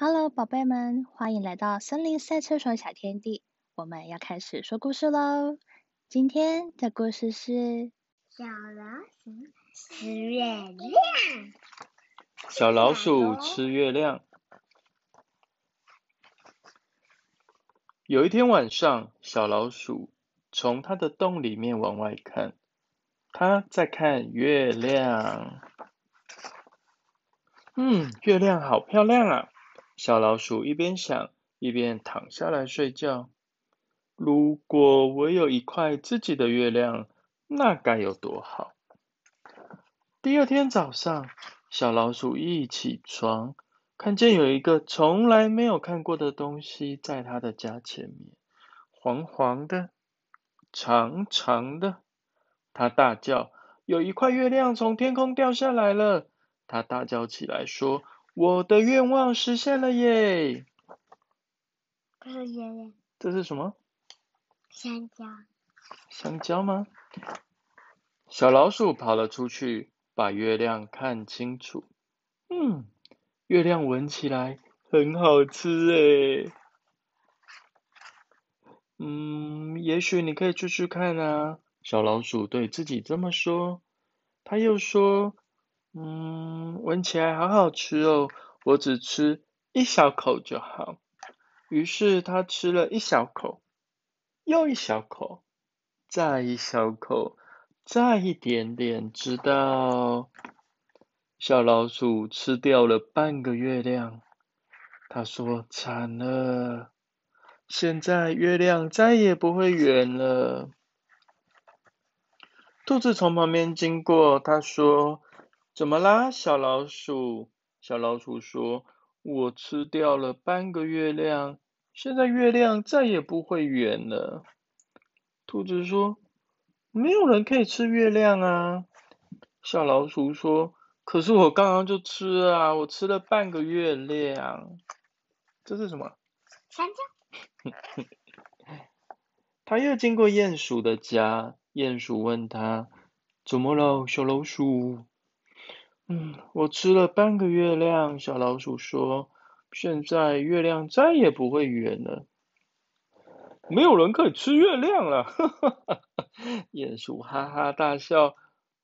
Hello，宝贝们，欢迎来到森林赛车手小天地。我们要开始说故事喽。今天的故事是小老鼠吃月亮。小老鼠吃月亮。有一天晚上，小老鼠从它的洞里面往外看，它在看月亮。嗯，月亮好漂亮啊！小老鼠一边想，一边躺下来睡觉。如果我有一块自己的月亮，那该有多好！第二天早上，小老鼠一起床，看见有一个从来没有看过的东西在它的家前面，黄黄的，长长的。它大叫：“有一块月亮从天空掉下来了！”它大叫起来说。我的愿望实现了耶！这是月亮。这是什么？香蕉。香蕉吗？小老鼠跑了出去，把月亮看清楚。嗯，月亮闻起来很好吃诶。嗯，也许你可以出去看啊。小老鼠对自己这么说。他又说。嗯，闻起来好好吃哦，我只吃一小口就好。于是他吃了一小口，又一小口，再一小口，再一点点，直到小老鼠吃掉了半个月亮。他说：“惨了，现在月亮再也不会圆了。”兔子从旁边经过，他说。怎么啦，小老鼠？小老鼠说：“我吃掉了半个月亮，现在月亮再也不会圆了。”兔子说：“没有人可以吃月亮啊。”小老鼠说：“可是我刚刚就吃啊，我吃了半个月亮。”这是什么？香蕉。他又经过鼹鼠的家，鼹鼠问他：“怎么了，小老鼠？”嗯，我吃了半个月亮。小老鼠说：“现在月亮再也不会圆了，没有人可以吃月亮了。”！鼹鼠哈哈大笑。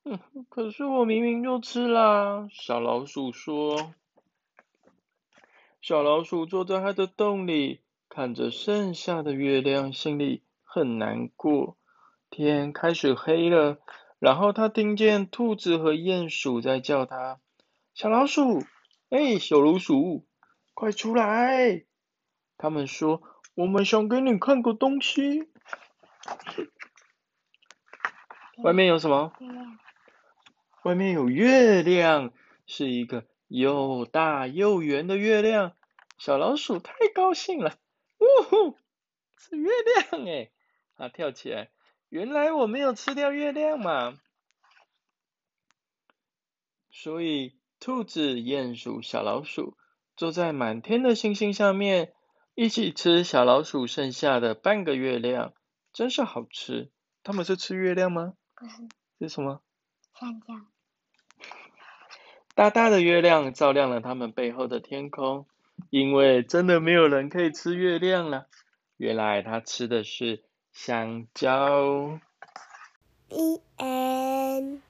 嗯，可是我明明就吃啦。小老鼠说。小老鼠坐在它的洞里，看着剩下的月亮，心里很难过。天开始黑了。然后他听见兔子和鼹鼠在叫他：“小老鼠，哎，小老鼠，快出来！”他们说：“我们想给你看个东西。”外面有什么？外面有月亮，是一个又大又圆的月亮。小老鼠太高兴了，呜呼，是月亮哎！它跳起来。原来我没有吃掉月亮嘛，所以兔子、鼹鼠、小老鼠坐在满天的星星上面，一起吃小老鼠剩下的半个月亮，真是好吃。他们是吃月亮吗？不是。是什么？香蕉。大大的月亮照亮了他们背后的天空，因为真的没有人可以吃月亮了。原来他吃的是。香蕉。Bn